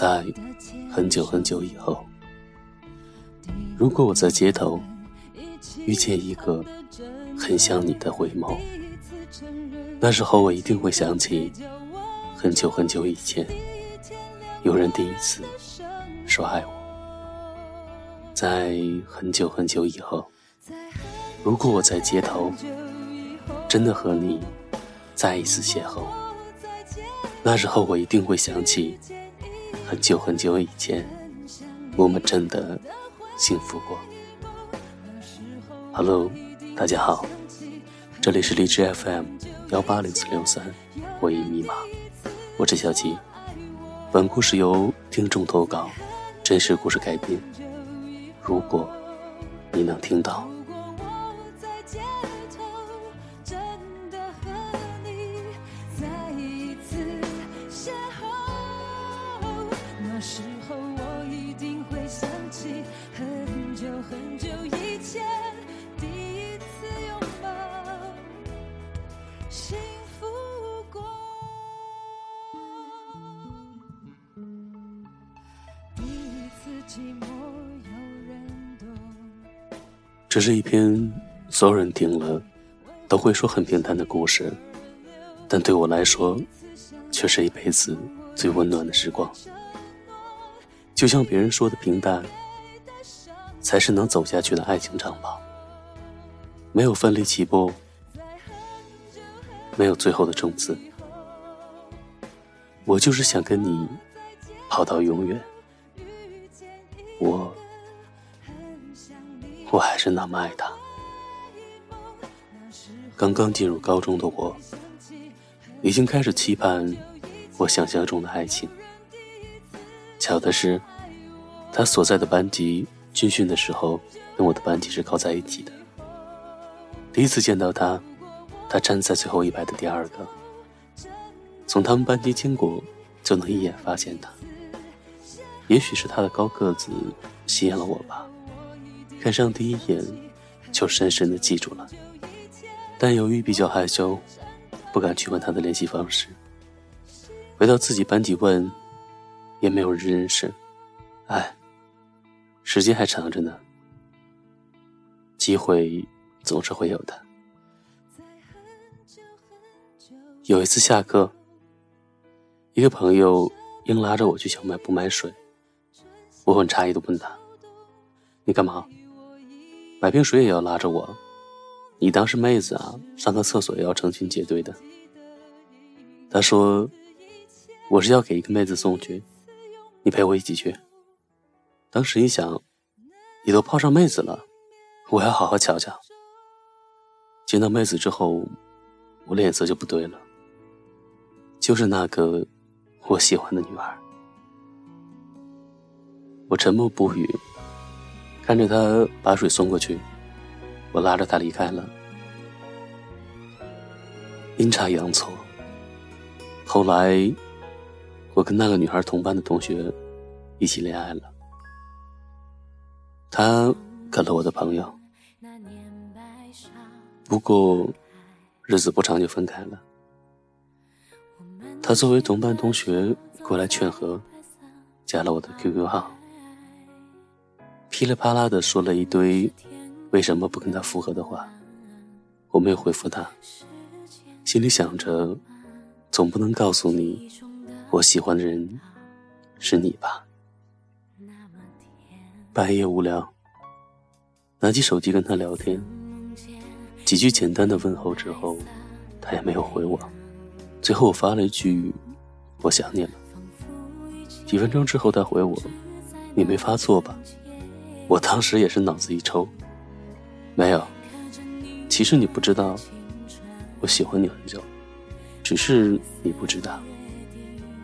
在很久很久以后，如果我在街头遇见一个很像你的回眸，那时候我一定会想起很久很久以前，有人第一次说爱我。在很久很久以后，如果我在街头真的和你再一次邂逅，那时候我一定会想起很久很久以前，我们真的幸福过。Hello，大家好，这里是荔枝 FM 幺八零四六三，回忆密码，我是小七。本故事由听众投稿，真实故事改编。如果你能听到。这是一篇所有人听了都会说很平淡的故事，但对我来说，却是一辈子最温暖的时光。就像别人说的，平淡才是能走下去的爱情长跑。没有奋力起步，没有最后的冲刺，我就是想跟你跑到永远。我还是那么爱他。刚刚进入高中的我，已经开始期盼我想象中的爱情。巧的是，他所在的班级军训的时候，跟我的班级是靠在一起的。第一次见到他，他站在最后一排的第二个。从他们班级经过，就能一眼发现他。也许是他的高个子吸引了我吧。看上第一眼，就深深的记住了。但由于比较害羞，不敢去问他的联系方式。回到自己班级问，也没有人认识。哎，时间还长着呢，机会总是会有的。有一次下课，一个朋友硬拉着我去小卖部买水，我很诧异的问他：“你干嘛？”买瓶水也要拉着我，你当是妹子啊？上个厕所也要成群结队的。他说：“我是要给一个妹子送去，你陪我一起去。”当时一想，你都泡上妹子了，我要好好瞧瞧。见到妹子之后，我脸色就不对了，就是那个我喜欢的女孩。我沉默不语。看着他把水送过去，我拉着他离开了。阴差阳错，后来我跟那个女孩同班的同学一起恋爱了。他跟了我的朋友，不过日子不长就分开了。他作为同班同学过来劝和，加了我的 QQ 号。噼里啪啦的说了一堆为什么不跟他复合的话，我没有回复他，心里想着，总不能告诉你我喜欢的人是你吧。半夜无聊，拿起手机跟他聊天，几句简单的问候之后，他也没有回我。最后我发了一句我想你了。几分钟之后他回我，你没发错吧？我当时也是脑子一抽，没有。其实你不知道，我喜欢你很久，只是你不知道。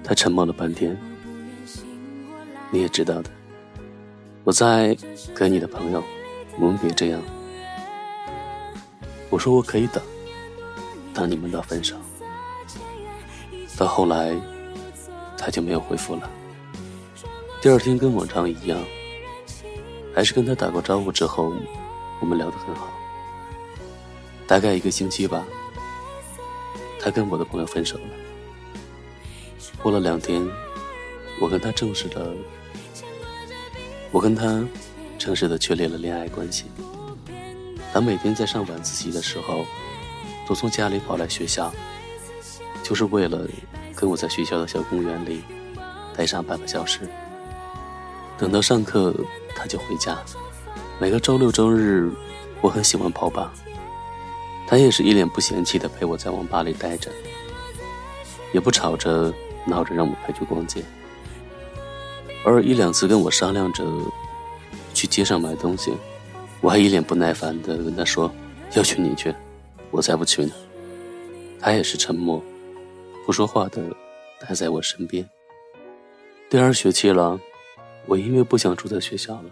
他沉默了半天，你也知道的。我在给你的朋友，我们别这样。我说我可以等，等你们到分手。到后来，他就没有回复了。第二天跟往常一样。还是跟他打过招呼之后，我们聊得很好。大概一个星期吧，他跟我的朋友分手了。过了两天，我跟他正式的，我跟他正式的确立了恋爱关系。他每天在上晚自习的时候，都从家里跑来学校，就是为了跟我在学校的小公园里待上半个小时。等到上课，他就回家。每个周六周日，我很喜欢跑吧，他也是一脸不嫌弃的陪我在网吧里待着，也不吵着闹着让我陪去逛街。偶尔一两次跟我商量着去街上买东西，我还一脸不耐烦的跟他说：“要去你去，我才不去呢。”他也是沉默，不说话的待在我身边。第二学期了。我因为不想住在学校了，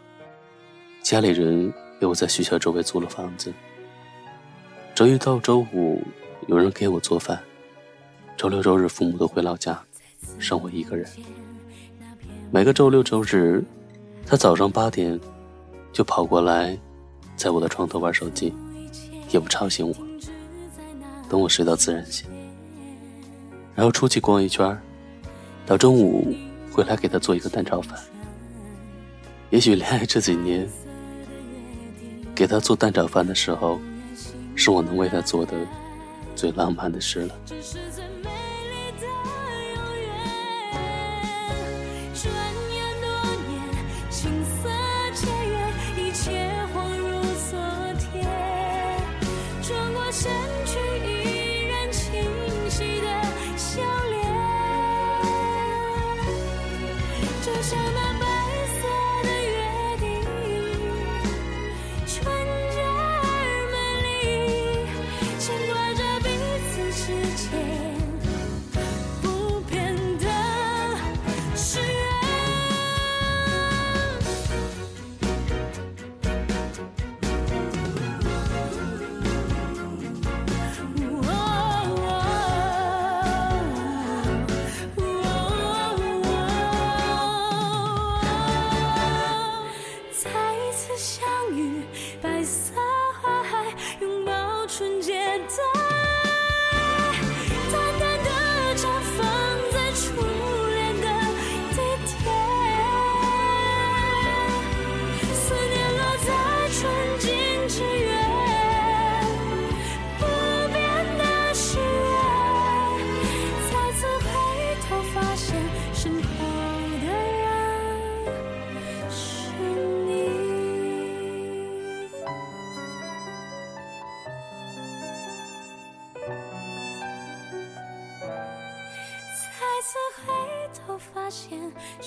家里人给我在学校周围租了房子。周一到周五有人给我做饭，周六周日父母都回老家，剩我一个人。每个周六周日，他早上八点就跑过来，在我的床头玩手机，也不吵醒我，等我睡到自然醒。然后出去逛一圈，到中午回来给他做一个蛋炒饭。也许恋爱这几年，给他做蛋炒饭的时候，是我能为他做的最浪漫的事了。发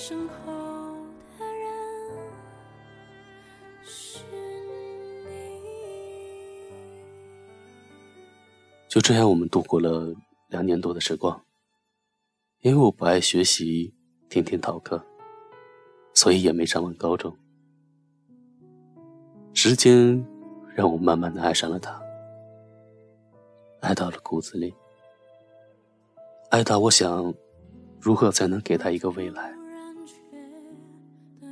身后的人是你。就这样，我们度过了两年多的时光。因为我不爱学习，天天逃课，所以也没上完高中。时间让我慢慢的爱上了他，爱到了骨子里，爱到我想。如何才能给他一个未来？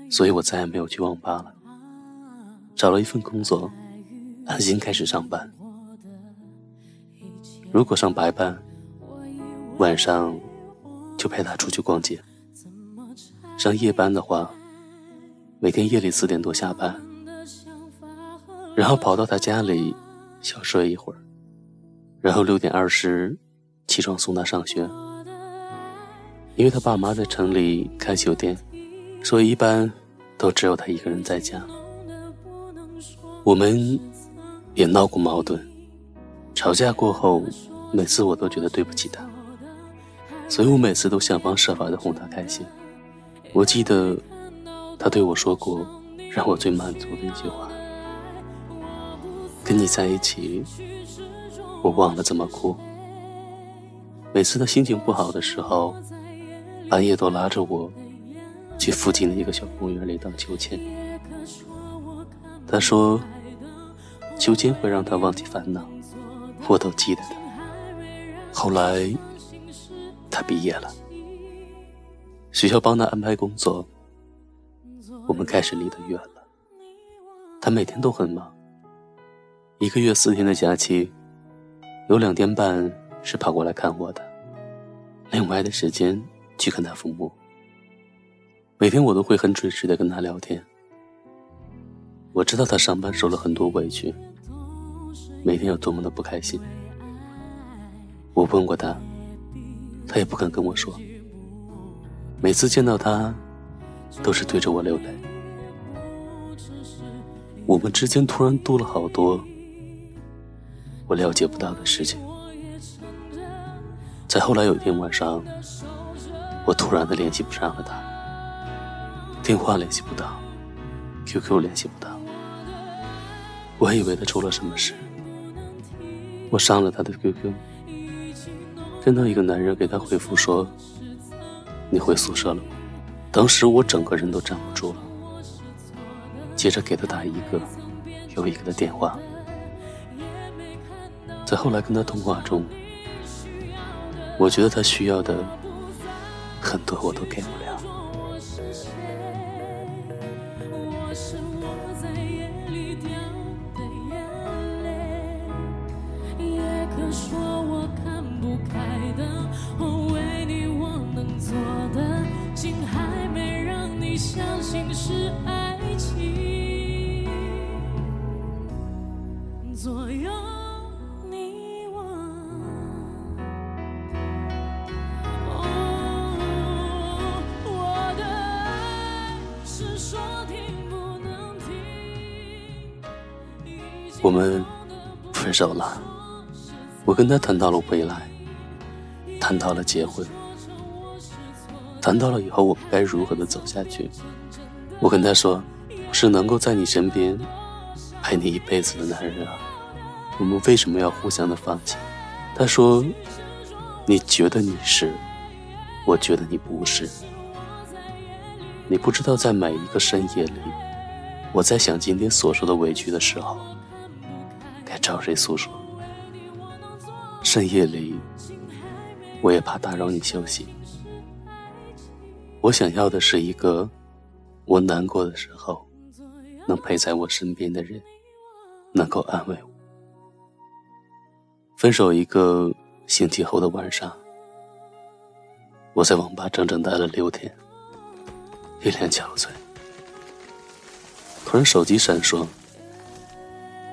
所以我再也没有去网吧了，找了一份工作，安心开始上班。如果上白班，晚上就陪他出去逛街；上夜班的话，每天夜里四点多下班，然后跑到他家里小睡一会儿，然后六点二十起床送他上学。因为他爸妈在城里开酒店，所以一般都只有他一个人在家。我们也闹过矛盾，吵架过后，每次我都觉得对不起他，所以我每次都想方设法的哄他开心。我记得他对我说过让我最满足的一句话：“跟你在一起，我忘了怎么哭。”每次他心情不好的时候。半夜都拉着我去附近的一个小公园里荡秋千。他说，秋千会让他忘记烦恼，我都记得的。后来，他毕业了，学校帮他安排工作，我们开始离得远了。他每天都很忙，一个月四天的假期，有两天半是跑过来看我的，另外的时间。去看他父母，每天我都会很准时的跟他聊天。我知道他上班受了很多委屈，每天有多么的不开心。我问过他，他也不肯跟我说。每次见到他，都是对着我流泪。我们之间突然多了好多我了解不到的事情。在后来有一天晚上，我突然的联系不上了他，电话联系不到，QQ 联系不到。我以为他出了什么事，我上了他的 QQ，看到一个男人给他回复说：“你回宿舍了吗？”当时我整个人都站不住了，接着给他打一个又一个的电话，在后来跟他通话中，我觉得他需要的很多我都给不了。我们分手了，我跟他谈到了未来，谈到了结婚，谈到了以后我们该如何的走下去。我跟他说，是能够在你身边陪你一辈子的男人啊。我们为什么要互相的放弃？他说：“你觉得你是，我觉得你不是。你不知道，在每一个深夜里，我在想今天所受的委屈的时候，找谁诉说？深夜里，我也怕打扰你休息。我想要的是一个，我难过的时候，能陪在我身边的人，能够安慰我。”分手一个星期后的晚上，我在网吧整整待了六天，一脸憔悴。突然手机闪烁，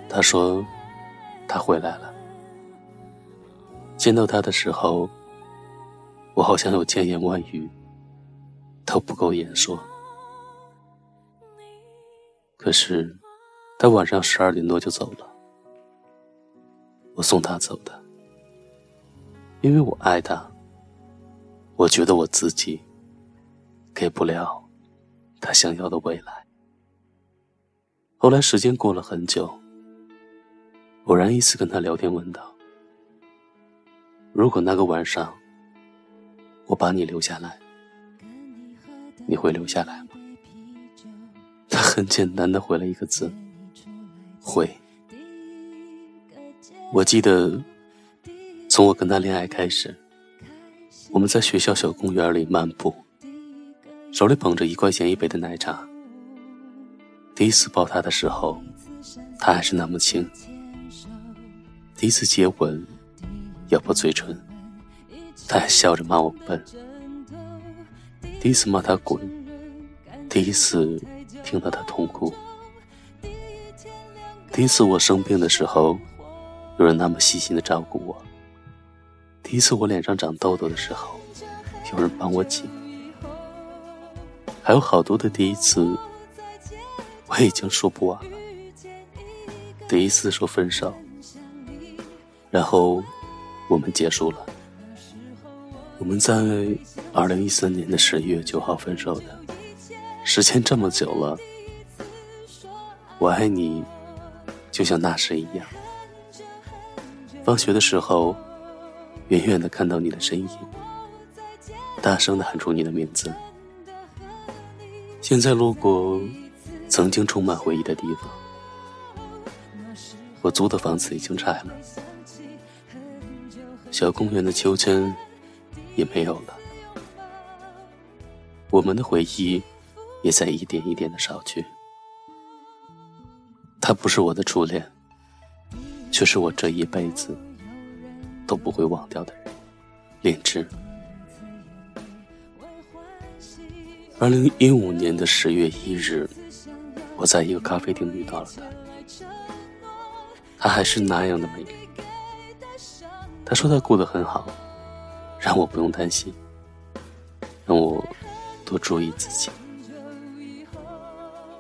他说他回来了。见到他的时候，我好像有千言万语都不够言说。可是他晚上十二点多就走了。我送他走的，因为我爱他。我觉得我自己给不了他想要的未来。后来时间过了很久，偶然一次跟他聊天，问道：“如果那个晚上我把你留下来，你会留下来吗？”他很简单的回了一个字：“会。”我记得，从我跟他恋爱开始，我们在学校小公园里漫步，手里捧着一块钱一杯的奶茶。第一次抱他的时候，他还是那么轻。第一次接吻，咬破嘴唇，他还笑着骂我笨。第一次骂他滚，第一次听到他痛哭，第一次我生病的时候。有人那么细心的照顾我。第一次我脸上长痘痘的时候，有人帮我挤。还有好多的第一次，我已经说不完了。第一次说分手，然后我们结束了。我们在二零一三年的十一月九号分手的，时间这么久了，我爱你，就像那时一样。放学的时候，远远的看到你的身影，大声的喊出你的名字。现在路过曾经充满回忆的地方，我租的房子已经拆了，小公园的秋千也没有了，我们的回忆也在一点一点的少去。他不是我的初恋。却是我这一辈子都不会忘掉的人，林芝。二零一五年的十月一日，我在一个咖啡厅遇到了她，她还是那样的美丽。他说他过得很好，让我不用担心，让我多注意自己。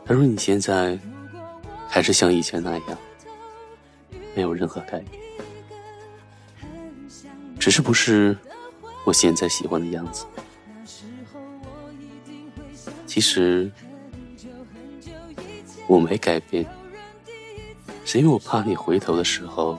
他说你现在还是像以前那样，没有任何改变，只是不是我现在喜欢的样子。其实我没改变，是因为我怕你回头的时候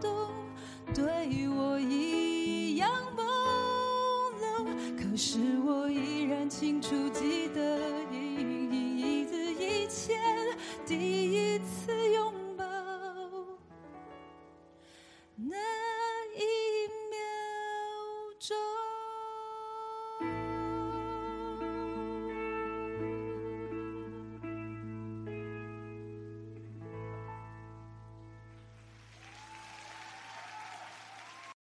都，对我一样朦胧，可是我依然清楚记得。